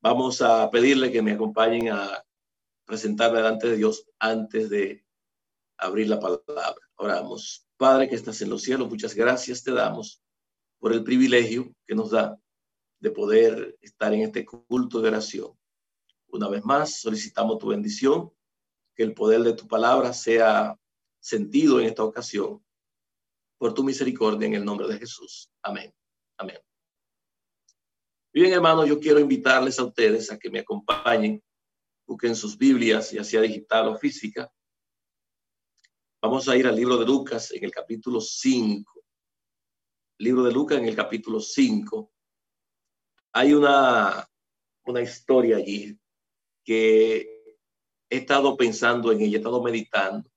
Vamos a pedirle que me acompañen a presentarme delante de Dios antes de abrir la palabra. Oramos. Padre que estás en los cielos, muchas gracias te damos por el privilegio que nos da de poder estar en este culto de oración. Una vez más, solicitamos tu bendición, que el poder de tu palabra sea sentido en esta ocasión, por tu misericordia en el nombre de Jesús. Amén. Amén. Bien, hermanos, yo quiero invitarles a ustedes a que me acompañen, busquen sus Biblias, ya sea digital o física, Vamos a ir al libro de Lucas en el capítulo 5. Libro de Lucas en el capítulo 5. Hay una, una historia allí que he estado pensando en ella, he estado meditando.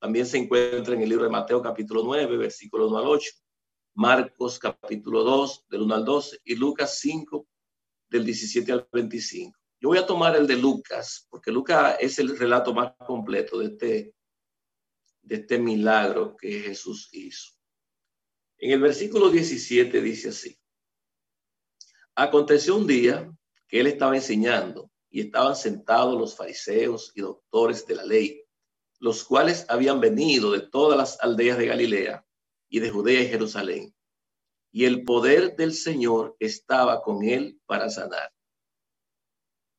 También se encuentra en el libro de Mateo capítulo 9, versículo 1 al 8. Marcos capítulo 2, del 1 al 12. Y Lucas 5, del 17 al 25. Yo voy a tomar el de Lucas, porque Lucas es el relato más completo de este de este milagro que Jesús hizo. En el versículo 17 dice así, aconteció un día que él estaba enseñando y estaban sentados los fariseos y doctores de la ley, los cuales habían venido de todas las aldeas de Galilea y de Judea y Jerusalén. Y el poder del Señor estaba con él para sanar.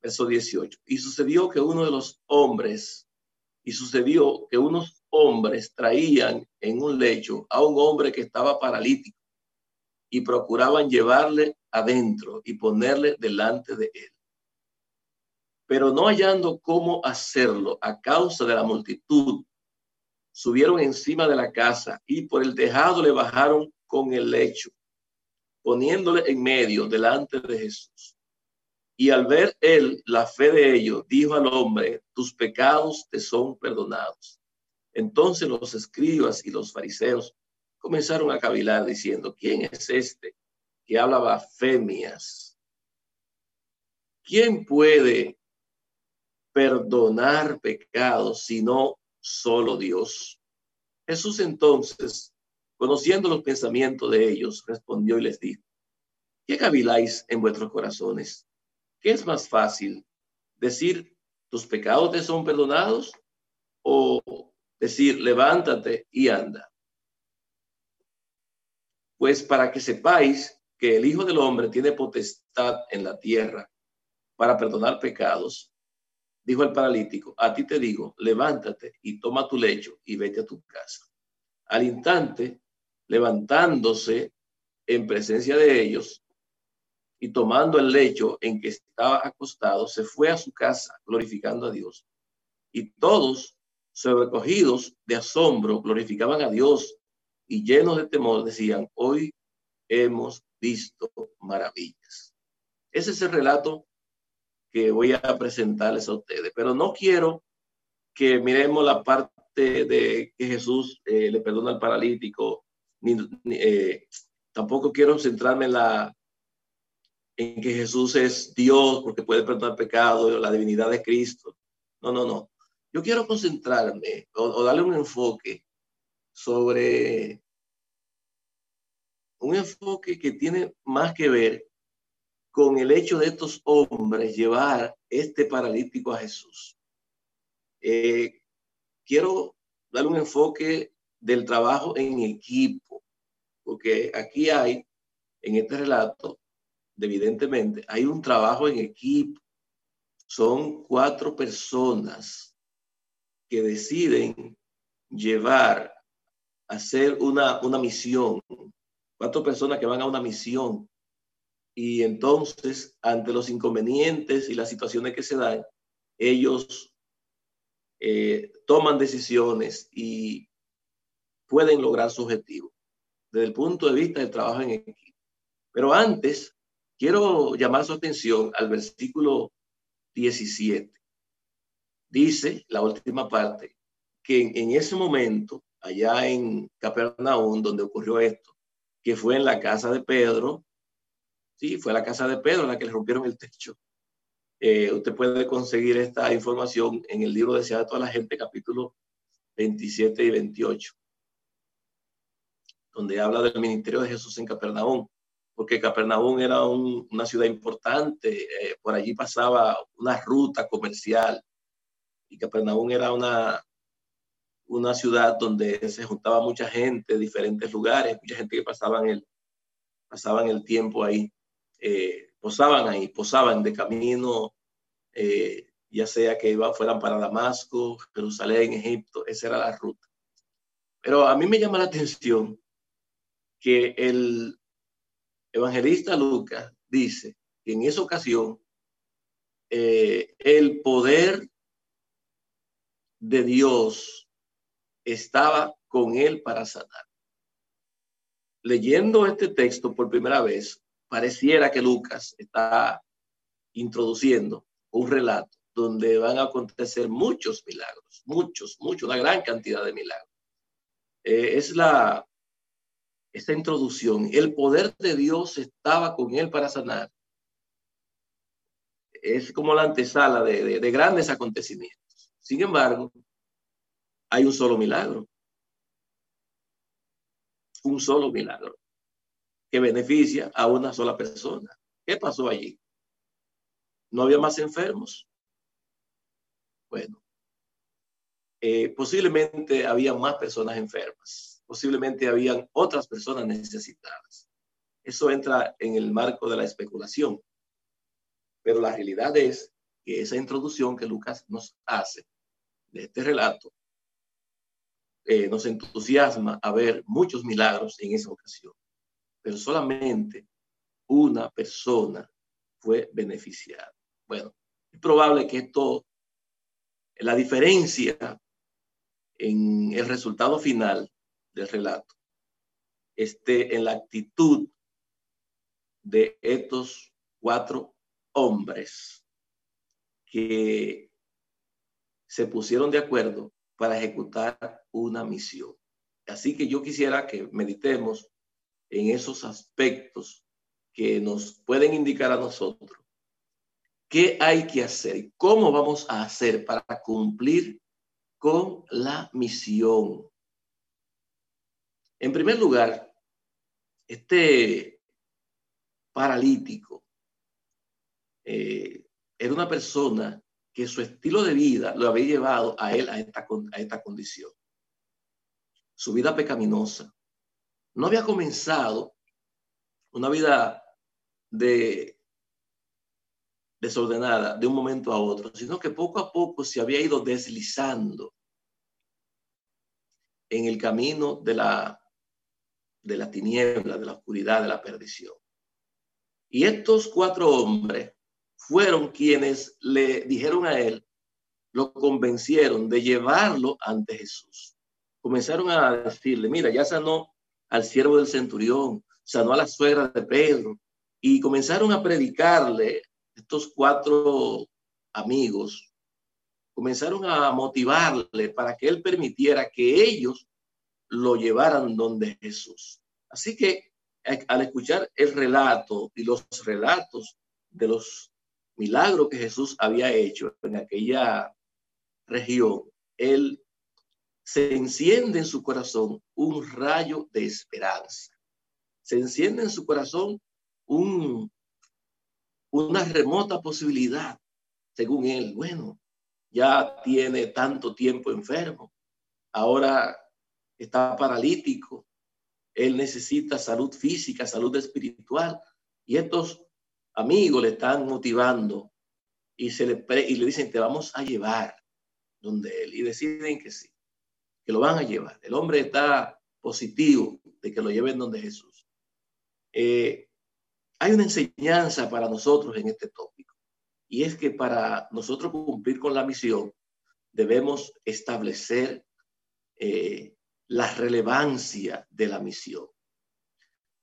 Verso 18. Y sucedió que uno de los hombres, y sucedió que unos hombres traían en un lecho a un hombre que estaba paralítico y procuraban llevarle adentro y ponerle delante de él. Pero no hallando cómo hacerlo a causa de la multitud, subieron encima de la casa y por el tejado le bajaron con el lecho, poniéndole en medio delante de Jesús. Y al ver él la fe de ellos, dijo al hombre, tus pecados te son perdonados. Entonces los escribas y los fariseos comenzaron a cavilar diciendo, ¿quién es este que habla blasfemias? ¿Quién puede perdonar pecados sino solo Dios? Jesús entonces, conociendo los pensamientos de ellos, respondió y les dijo, ¿qué caviláis en vuestros corazones? ¿Qué es más fácil? ¿Decir, tus pecados te son perdonados? ¿O decir, levántate y anda. Pues para que sepáis que el Hijo del Hombre tiene potestad en la tierra para perdonar pecados, dijo el paralítico, a ti te digo, levántate y toma tu lecho y vete a tu casa. Al instante, levantándose en presencia de ellos y tomando el lecho en que estaba acostado, se fue a su casa glorificando a Dios. Y todos sobrecogidos de asombro, glorificaban a Dios y llenos de temor decían, hoy hemos visto maravillas. Ese es el relato que voy a presentarles a ustedes, pero no quiero que miremos la parte de que Jesús eh, le perdona al paralítico, ni, eh, tampoco quiero centrarme en la en que Jesús es Dios porque puede perdonar pecado, la divinidad de Cristo. No, no, no. Yo quiero concentrarme o, darle un enfoque sobre un enfoque que tiene más que ver con el hecho de estos hombres llevar este paralítico a Jesús. Eh, quiero darle un enfoque del trabajo en equipo, porque aquí hay, en este relato, evidentemente, hay un trabajo en equipo. Son cuatro personas que deciden llevar a hacer una, una misión, cuatro personas que van a una misión y entonces ante los inconvenientes y las situaciones que se dan, ellos eh, toman decisiones y pueden lograr su objetivo desde el punto de vista del trabajo en equipo. Pero antes, quiero llamar su atención al versículo 17 dice la última parte, que en, ese momento, allá en Capernaum, donde ocurrió esto, que fue en la casa de Pedro, sí, fue la casa de Pedro en la que le rompieron el techo. Eh, usted puede conseguir esta información en el libro de a toda la gente, capítulo 27 y 28, donde habla del ministerio de Jesús en Capernaum, porque Capernaum era una ciudad importante, eh, por allí pasaba una ruta comercial y Capernaum era una, una ciudad donde se juntaba mucha gente de diferentes lugares, mucha gente que pasaban el, pasaban el tiempo ahí, eh, posaban ahí, posaban de camino, eh, ya sea que iban, fueran para Damasco, Jerusalén, Egipto, esa era la ruta. Pero a mí me llama la atención que el evangelista Lucas dice que en esa ocasión eh, el poder de Dios estaba con él para sanar. Leyendo este texto por primera vez, pareciera que Lucas está introduciendo un relato donde van a acontecer muchos milagros, muchos, muchos, una gran cantidad de milagros. Eh, es la, esta introducción, el poder de Dios estaba con él para sanar. Es como la antesala de, de grandes acontecimientos. Sin embargo, hay un solo milagro. Un solo milagro que beneficia a una sola persona. ¿Qué pasó allí? ¿No había más enfermos? Bueno, eh, posiblemente había más personas enfermas, posiblemente habían otras personas necesitadas. Eso entra en el marco de la especulación. Pero la realidad es que esa introducción que Lucas nos hace de este relato eh, nos entusiasma a ver muchos milagros en esa ocasión, pero solamente una persona fue beneficiada. Bueno, es probable que esto, la diferencia en el resultado final del relato, esté en la actitud de estos cuatro hombres que se pusieron de acuerdo para ejecutar una misión. Así que yo quisiera que meditemos en esos aspectos que nos pueden indicar a nosotros qué hay que hacer y cómo vamos a hacer para cumplir con la misión. En primer lugar, este paralítico eh, era una persona que su estilo de vida lo había llevado a él a esta, a esta condición. Su vida pecaminosa. No había comenzado una vida de desordenada de un momento a otro, sino que poco a poco se había ido deslizando en el camino de la, de la tiniebla, de la oscuridad, de la perdición. Y estos cuatro hombres fueron quienes le dijeron a él, lo convencieron de llevarlo ante Jesús. Comenzaron a decirle, mira, ya sanó al siervo del centurión, sanó a la suegra de Pedro, y comenzaron a predicarle estos cuatro amigos, comenzaron a motivarle para que él permitiera que ellos lo llevaran donde Jesús. Así que al escuchar el relato y los relatos de los milagro que Jesús había hecho en aquella región, él se enciende en su corazón un rayo de esperanza. Se enciende en su corazón un, una remota posibilidad, según él. Bueno, ya tiene tanto tiempo enfermo, ahora está paralítico, él necesita salud física, salud espiritual, y estos amigos le están motivando y, se le, y le dicen, te vamos a llevar donde él. Y deciden que sí, que lo van a llevar. El hombre está positivo de que lo lleven donde Jesús. Eh, hay una enseñanza para nosotros en este tópico. Y es que para nosotros cumplir con la misión, debemos establecer eh, la relevancia de la misión.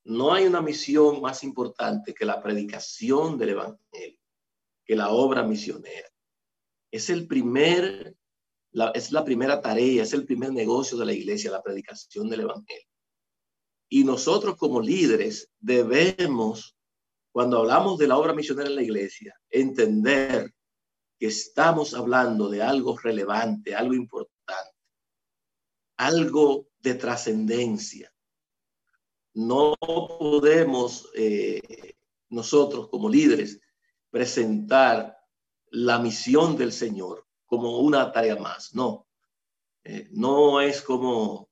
No hay una misión más importante que la predicación del Evangelio, que la obra misionera. Es el primer, la, es la primera tarea, es el primer negocio de la iglesia, la predicación del Evangelio. Y nosotros como líderes debemos, cuando hablamos de la obra misionera en la iglesia, entender que estamos hablando de algo relevante, algo importante, algo de trascendencia no podemos eh, nosotros como líderes presentar la misión del Señor como una tarea más. No, eh, no es como,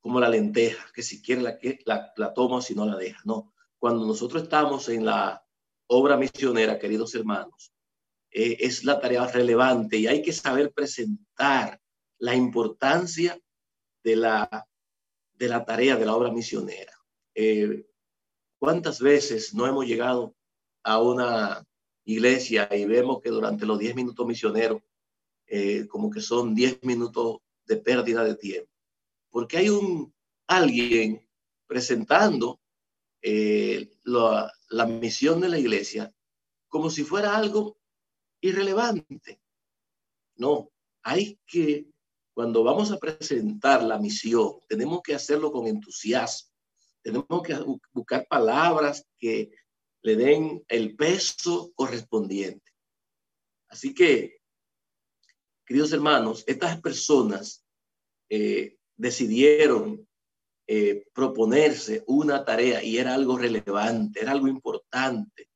como la lenteja, que si quiere la, la, la toma si no la deja. No, cuando nosotros estamos en la obra misionera, queridos hermanos, eh, es la tarea relevante y hay que saber presentar la importancia de la, de la tarea de la obra misionera. Eh, ¿Cuántas veces no hemos llegado a una iglesia y vemos que durante los 10 minutos misioneros, eh, como que son 10 minutos de pérdida de tiempo? Porque hay un alguien presentando la, la misión de la iglesia como si fuera algo irrelevante. No, hay que, cuando vamos a presentar la misión, tenemos que hacerlo con entusiasmo. Tenemos que buscar palabras que le den el peso correspondiente. Así que, queridos hermanos, estas personas eh, decidieron eh, proponerse una tarea y era algo relevante, era algo importante,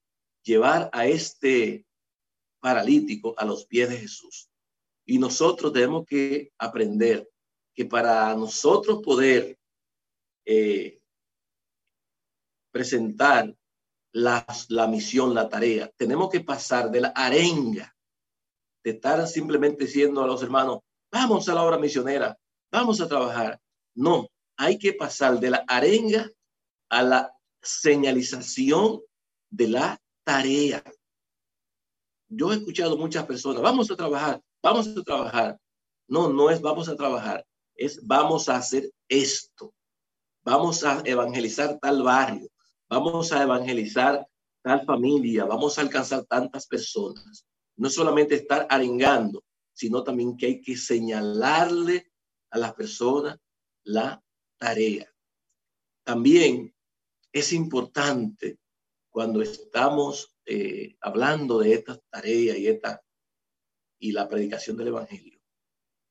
llevar a este paralítico a los pies de Jesús. Y nosotros tenemos que aprender que para nosotros poder eh, presentar la, la misión, la tarea, tenemos que pasar de la arenga, de estar simplemente diciendo a los hermanos, vamos a la obra misionera, vamos a trabajar. No, hay que pasar de la arenga a la señalización de la tarea. Yo he escuchado muchas personas, vamos a trabajar, vamos a trabajar. No, no es vamos a trabajar, es vamos a hacer esto. Vamos a evangelizar tal barrio, vamos a evangelizar tal familia, vamos a alcanzar tantas personas. No solamente estar arengando, sino también que hay que señalarle a las personas la tarea. También es importante cuando estamos eh, hablando de esta tarea y, esta, y la predicación del Evangelio,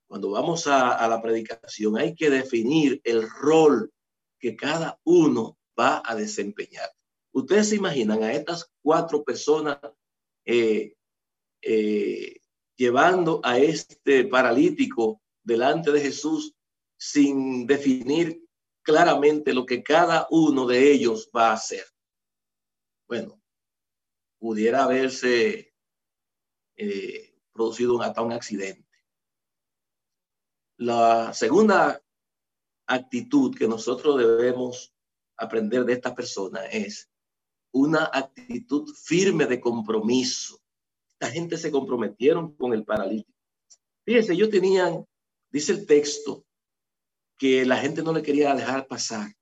cuando vamos a, la predicación hay que definir el rol que cada uno va a desempeñar. Ustedes se imaginan a estas cuatro personas eh, eh, llevando a este paralítico delante de Jesús sin definir claramente lo que cada uno de ellos va a hacer. Bueno, pudiera haberse eh, producido hasta un accidente. La segunda actitud que nosotros debemos aprender de esta persona es una actitud firme de compromiso. Esta gente se comprometieron con el paralítico. Fíjense, ellos tenían, dice el texto, que la gente no le quería dejar pasar.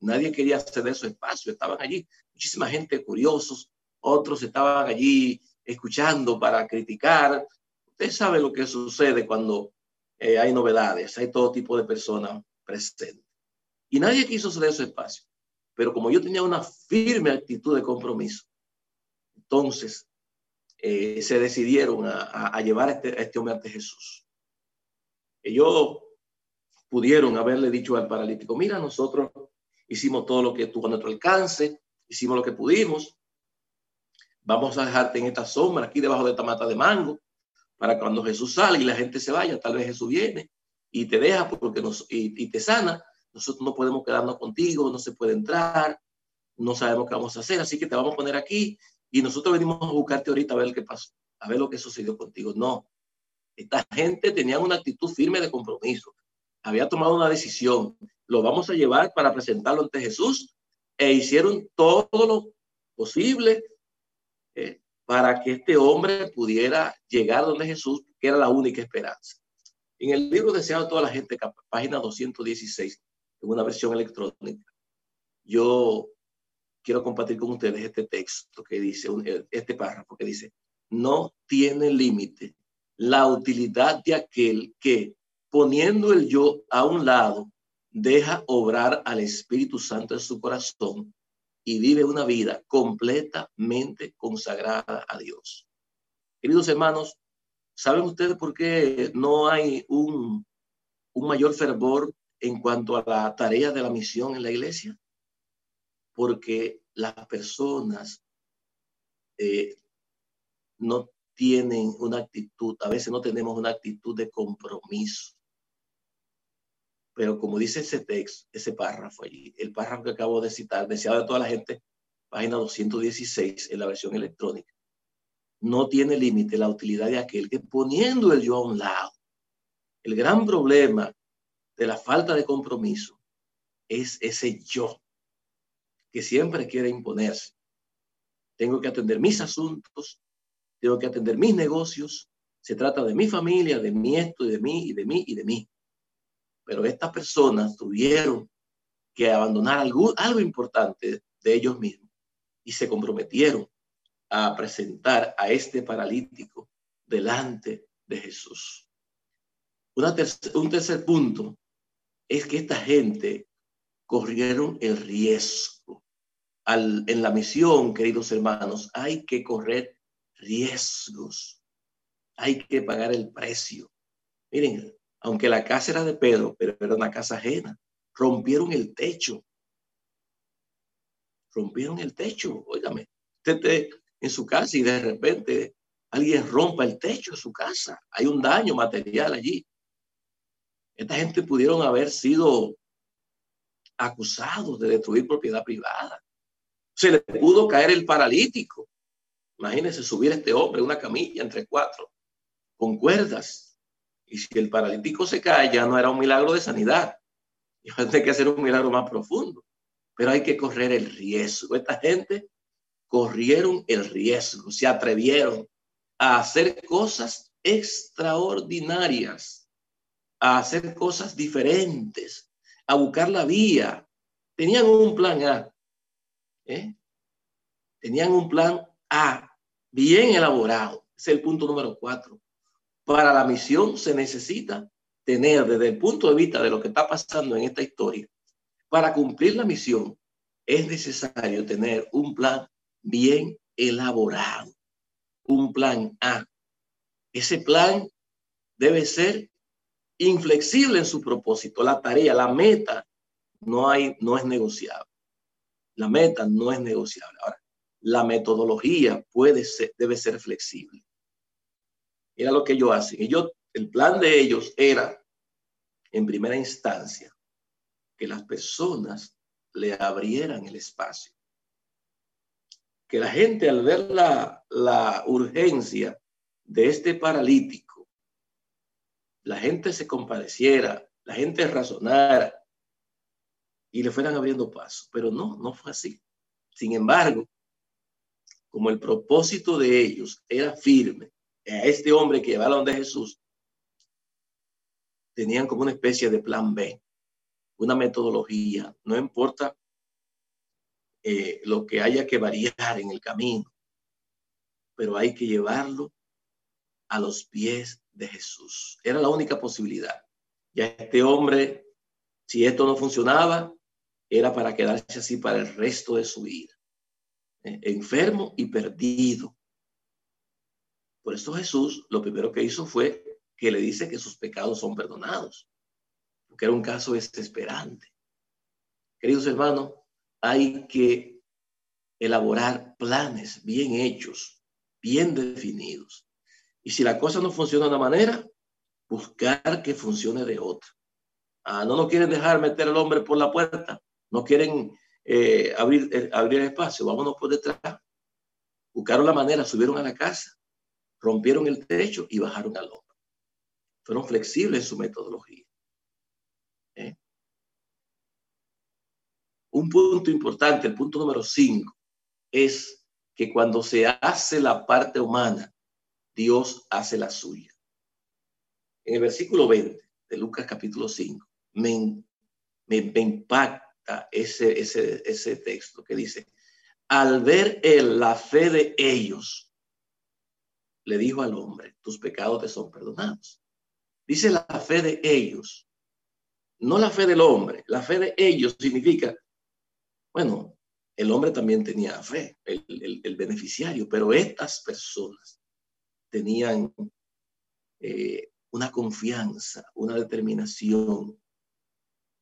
Nadie quería ceder su espacio. Estaban allí muchísima gente curiosos, otros estaban allí escuchando para criticar. Usted sabe lo que sucede cuando eh, hay novedades, hay todo tipo de personas presentes. Y nadie quiso ceder su espacio. Pero como yo tenía una firme actitud de compromiso, entonces eh, se decidieron a, llevar este, este, hombre ante Jesús. Ellos pudieron haberle dicho al paralítico, mira, nosotros hicimos todo lo que tuvo a nuestro alcance, hicimos lo que pudimos, vamos a dejarte en esta sombra, aquí debajo de esta mata de mango, para cuando Jesús salga y la gente se vaya, tal vez Jesús viene y te deja porque nos, y, te sana. Nosotros no podemos quedarnos contigo, no se puede entrar, no sabemos qué vamos a hacer, así que te vamos a poner aquí y nosotros venimos a buscarte ahorita a ver qué pasó, a ver lo que sucedió contigo. No, esta gente tenía una actitud firme de compromiso, había tomado una decisión, lo vamos a llevar para presentarlo ante Jesús e hicieron todo lo posible para que este hombre pudiera llegar donde Jesús, que era la única esperanza. En el libro Deseado toda la gente, página 216, en una versión electrónica, yo quiero compartir con ustedes este texto que dice, este párrafo que dice, no tiene límite la utilidad de aquel que, poniendo el yo a un lado, deja obrar al Espíritu Santo en su corazón y vive una vida completamente consagrada a Dios. Queridos hermanos, ¿saben ustedes por qué no hay un, un mayor fervor en cuanto a la tarea de la misión en la iglesia? Porque las personas eh, no tienen una actitud, a veces no tenemos una actitud de compromiso. Pero como dice ese texto, ese párrafo allí, el párrafo que acabo de citar, deseado de toda la gente, página 216 en la versión electrónica, no tiene límite la utilidad de aquel que poniendo el yo a un lado, el gran problema de la falta de compromiso es ese yo que siempre quiere imponerse. Tengo que atender mis asuntos, tengo que atender mis negocios, se trata de mi familia, de mi esto de mí y de mí y de mí. Pero estas personas tuvieron que abandonar algo, algo importante de ellos mismos y se comprometieron a presentar a este paralítico delante de Jesús. un tercer punto es que esta gente corrieron el riesgo. En la misión, queridos hermanos, hay que correr riesgos. Hay que pagar el precio. Miren, aunque la casa era de Pedro, pero era una casa ajena, rompieron el techo. Rompieron el techo, óigame. Usted en su casa y de repente alguien rompa el techo de su casa. Hay un daño material allí. Esta gente pudieron haber sido acusados de destruir propiedad privada. Se le pudo caer el paralítico. Imagínense subir a este hombre una camilla entre cuatro, con cuerdas. Y si el paralítico se cae, ya no era un milagro de sanidad. Y que hacer un milagro más profundo. Pero hay que correr el riesgo. Esta gente corrieron el riesgo, se atrevieron a hacer cosas extraordinarias, a hacer cosas diferentes, a buscar la vía. Tenían un plan A. ¿eh? Tenían un plan A bien elaborado. Es el punto número cuatro. Para la misión se necesita tener desde el punto de vista de lo que está pasando en esta historia. Para cumplir la misión es necesario tener un plan bien elaborado, un plan A. Ese plan debe ser inflexible en su propósito. La tarea, la meta, no, hay, no es negociable. La meta no es negociable. Ahora, la metodología puede ser, debe ser flexible. Mira lo que ellos hacen. Ellos, el plan de ellos era, en primera instancia, que las personas le abrieran el espacio que la gente al ver la, la urgencia de este paralítico, la gente se compadeciera, la gente razonara y le fueran abriendo paso. Pero no, no fue así. Sin embargo, como el propósito de ellos era firme, a este hombre que llevaron de Jesús, tenían como una especie de plan B, una metodología, no importa eh, lo que haya que variar en el camino, pero hay que llevarlo a los pies de Jesús. Era la única posibilidad. Ya este hombre, si esto no funcionaba, era para quedarse así para el resto de su vida, eh, enfermo y perdido. Por eso Jesús lo primero que hizo fue que le dice que sus pecados son perdonados, porque era un caso desesperante. Queridos hermanos, hay que elaborar planes bien hechos, bien definidos. Y si la cosa no funciona de una manera, buscar que funcione de otra. Ah, no nos quieren dejar meter al hombre por la puerta, no quieren eh, abrir, abrir espacio, vámonos por detrás. Buscaron la manera, subieron a la casa, rompieron el techo y bajaron al hombre. Fueron flexibles en su metodología. ¿Eh? Un punto importante, el punto número cinco, es que cuando se hace la parte humana, Dios hace la suya. En el versículo 20 de Lucas capítulo 5, me, me, impacta ese, ese, ese texto que dice, al ver él la fe de ellos, le dijo al hombre, tus pecados te son perdonados. Dice la fe de ellos, no la fe del hombre, la fe de ellos significa bueno, el hombre también tenía fe, el, beneficiario, pero estas personas tenían eh, una confianza, una determinación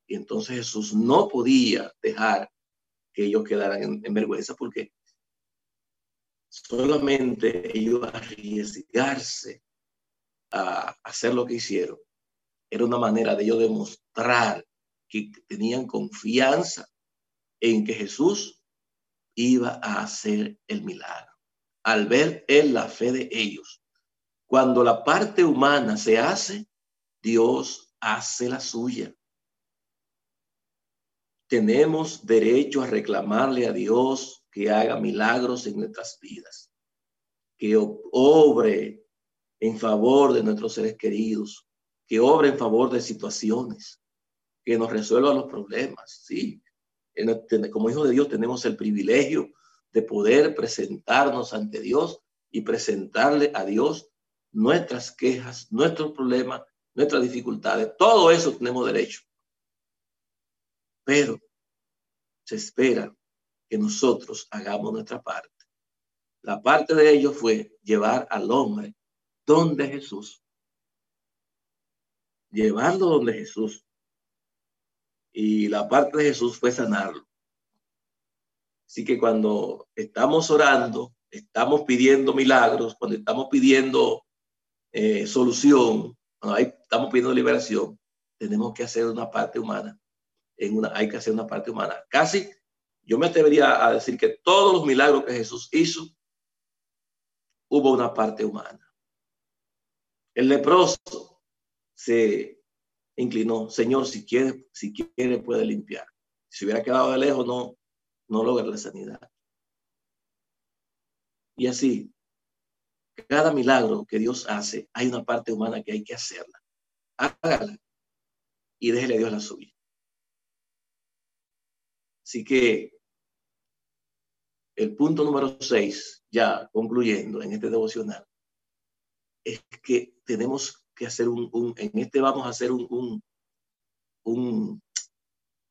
Y entonces Jesús no podía dejar que ellos quedaran en, vergüenza porque solamente ellos arriesgarse a hacer lo que hicieron era una manera de ellos demostrar que tenían confianza en que Jesús iba a hacer el milagro. Al ver en la fe de ellos, cuando la parte humana se hace, Dios hace la suya. Tenemos derecho a reclamarle a Dios que haga milagros en nuestras vidas, que obre en favor de nuestros seres queridos, que obre en favor de situaciones, que nos resuelva los problemas. Sí, como hijos de Dios tenemos el privilegio de poder presentarnos ante Dios y presentarle a Dios nuestras quejas, nuestros problemas, nuestras dificultades. Todo eso tenemos derecho. Pero se espera que nosotros hagamos nuestra parte. La parte de ellos fue llevar al hombre donde Jesús. Llevarlo donde Jesús. Y la parte de Jesús fue sanarlo. Así que cuando estamos orando, estamos pidiendo milagros, cuando estamos pidiendo eh, solución, cuando estamos pidiendo liberación, tenemos que hacer una parte humana. En una, hay que hacer una parte humana. Casi, yo me atrevería a decir que todos los milagros que Jesús hizo, hubo una parte humana. El leproso se inclinó, Señor, si quiere, si quiere puede limpiar. Si hubiera quedado de lejos, no, no logra la sanidad. Y así, cada milagro que Dios hace, hay una parte humana que hay que hacerla. Hágala y déjele a Dios la suya. Así que el punto número seis, ya concluyendo en este devocional, es que tenemos que hacer un, en este vamos a hacer un, un,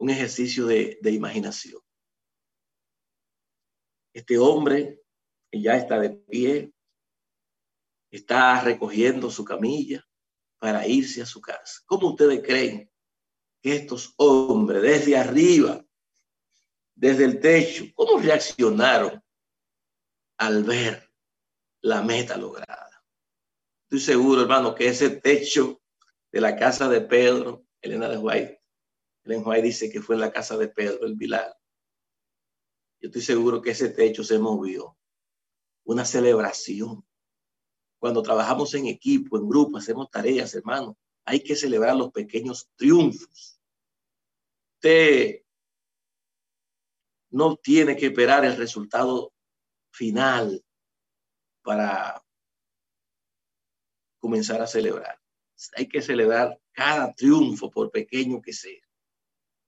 ejercicio de, de imaginación. Este hombre ya está de pie, está recogiendo su camilla para irse a su casa. ¿Cómo ustedes creen que estos hombres desde arriba, desde el techo, cómo reaccionaron al ver la meta lograda? Estoy seguro, hermano, que ese techo de la casa de Pedro, Elena de White, Elena White dice que fue en la casa de Pedro, el Vilar. Yo estoy seguro que ese techo se movió. Una celebración. Cuando trabajamos en equipo, en grupo, hacemos tareas, hermano, hay que celebrar los pequeños triunfos. Usted no tiene que esperar el resultado final para comenzar a celebrar. Hay que celebrar cada triunfo, por pequeño que sea,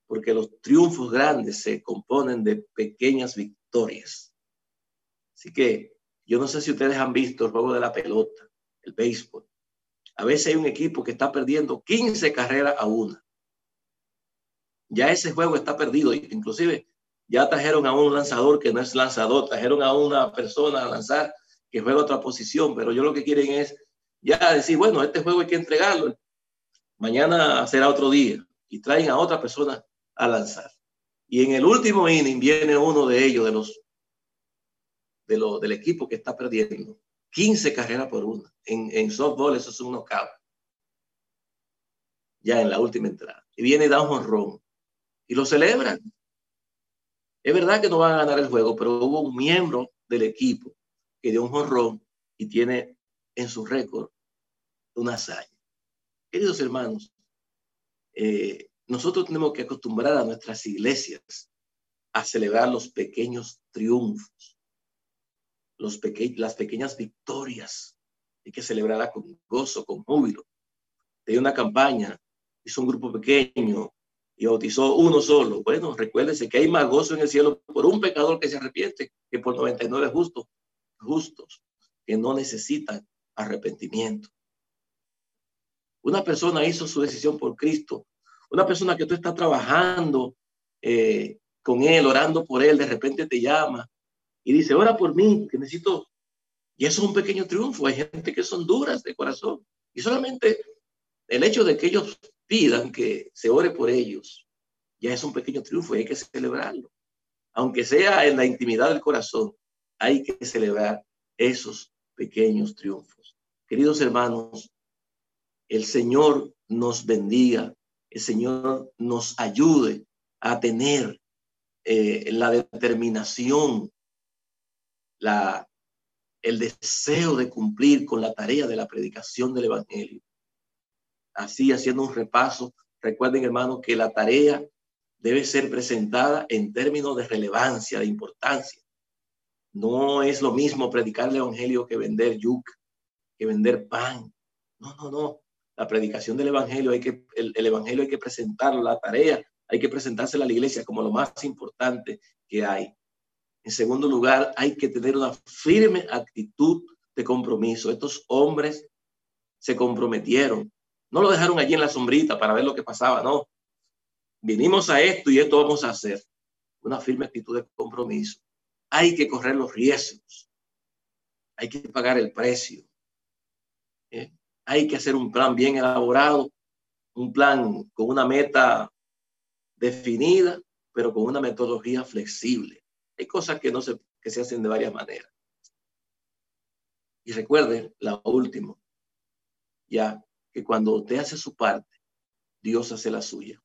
porque los triunfos grandes se componen de pequeñas victorias. Así que yo no sé si ustedes han visto el juego de la pelota, el béisbol. A veces hay un equipo que está perdiendo 15 carreras a una. Ya ese juego está perdido. Inclusive ya trajeron a un lanzador que no es lanzador, trajeron a una persona a lanzar que juega otra posición, pero yo lo que quieren es ya decir, bueno, este juego hay que entregarlo, mañana será otro día, y traen a otra persona a lanzar. Y en el último inning viene uno de ellos, de los, de los del equipo que está perdiendo, 15 carreras por una. En, en softball eso es un knockout. Ya en la última entrada. Y viene y da un jonrón. Y lo celebran. Es verdad que no van a ganar el juego, pero hubo un miembro del equipo que dio un jonrón y tiene en su récord una hazaña. Queridos hermanos, eh, nosotros tenemos que acostumbrar a nuestras iglesias a celebrar los pequeños triunfos, las pequeñas victorias. Hay que celebrarla con gozo, con júbilo. Hay una campaña, hizo un grupo pequeño y bautizó uno solo. Bueno, recuérdense que hay más gozo en el cielo por un pecador que se arrepiente que por 99 justos, justos que no necesitan arrepentimiento. Una persona hizo su decisión por Cristo. Una persona que tú estás trabajando eh, con él, orando por él, de repente te llama y dice, ora por mí, que necesito. Y eso es un pequeño triunfo. Hay gente que son duras de corazón. Y solamente el hecho de que ellos pidan que se ore por ellos ya es un pequeño triunfo y hay que celebrarlo. Aunque sea en la intimidad del corazón, hay que celebrar esos pequeños triunfos. Queridos hermanos, el Señor nos bendiga, el Señor nos ayude a tener eh, la determinación, la, el deseo de cumplir con la tarea de la predicación del Evangelio. Así, haciendo un repaso, recuerden, hermanos, que la tarea debe ser presentada en términos de relevancia, de importancia. No es lo mismo predicar el Evangelio que vender yuca, que vender pan. No, no, no. La predicación del Evangelio hay que, el, el Evangelio hay que presentarlo, la tarea hay que presentarse a la iglesia como lo más importante que hay. En segundo lugar, hay que tener una firme actitud de compromiso. Estos hombres se comprometieron. No lo dejaron allí en la sombrita para ver lo que pasaba, no. Vinimos a esto y esto vamos a hacer. Una firme actitud de compromiso. Hay que correr los riesgos. Hay que pagar el precio. ¿Eh? Hay que hacer un plan bien elaborado, un plan con una meta definida, pero con una metodología flexible. Hay cosas que no se, que se hacen de varias maneras. Y recuerden, la última, ya que cuando usted hace su parte, Dios hace la suya.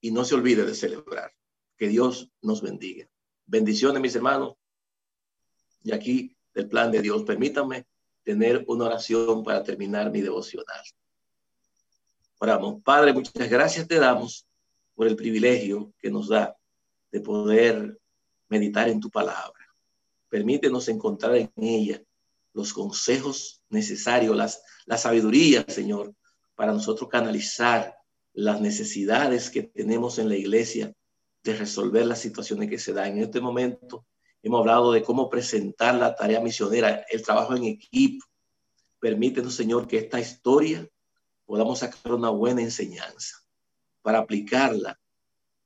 Y no se olvide de celebrar. Que Dios nos bendiga. Bendiciones, mis hermanos. Y aquí, del plan de Dios, permítanme tener una oración para terminar mi devocional. Oramos. Padre, muchas gracias te damos por el privilegio que nos da de poder meditar en tu palabra. Permítenos encontrar en ella los consejos necesarios, las, la sabiduría, Señor, para nosotros canalizar las necesidades que tenemos en la iglesia de resolver las situaciones que se dan. En este momento hemos hablado de cómo presentar la tarea misionera, el trabajo en equipo. Permítenos, Señor, que esta historia podamos sacar una buena enseñanza para aplicarla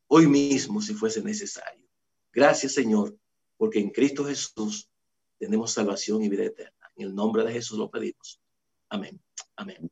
hoy mismo si fuese necesario. Gracias, Señor, porque en Cristo Jesús tenemos salvación y vida eterna. En el nombre de Jesús lo pedimos. Amén. Amén.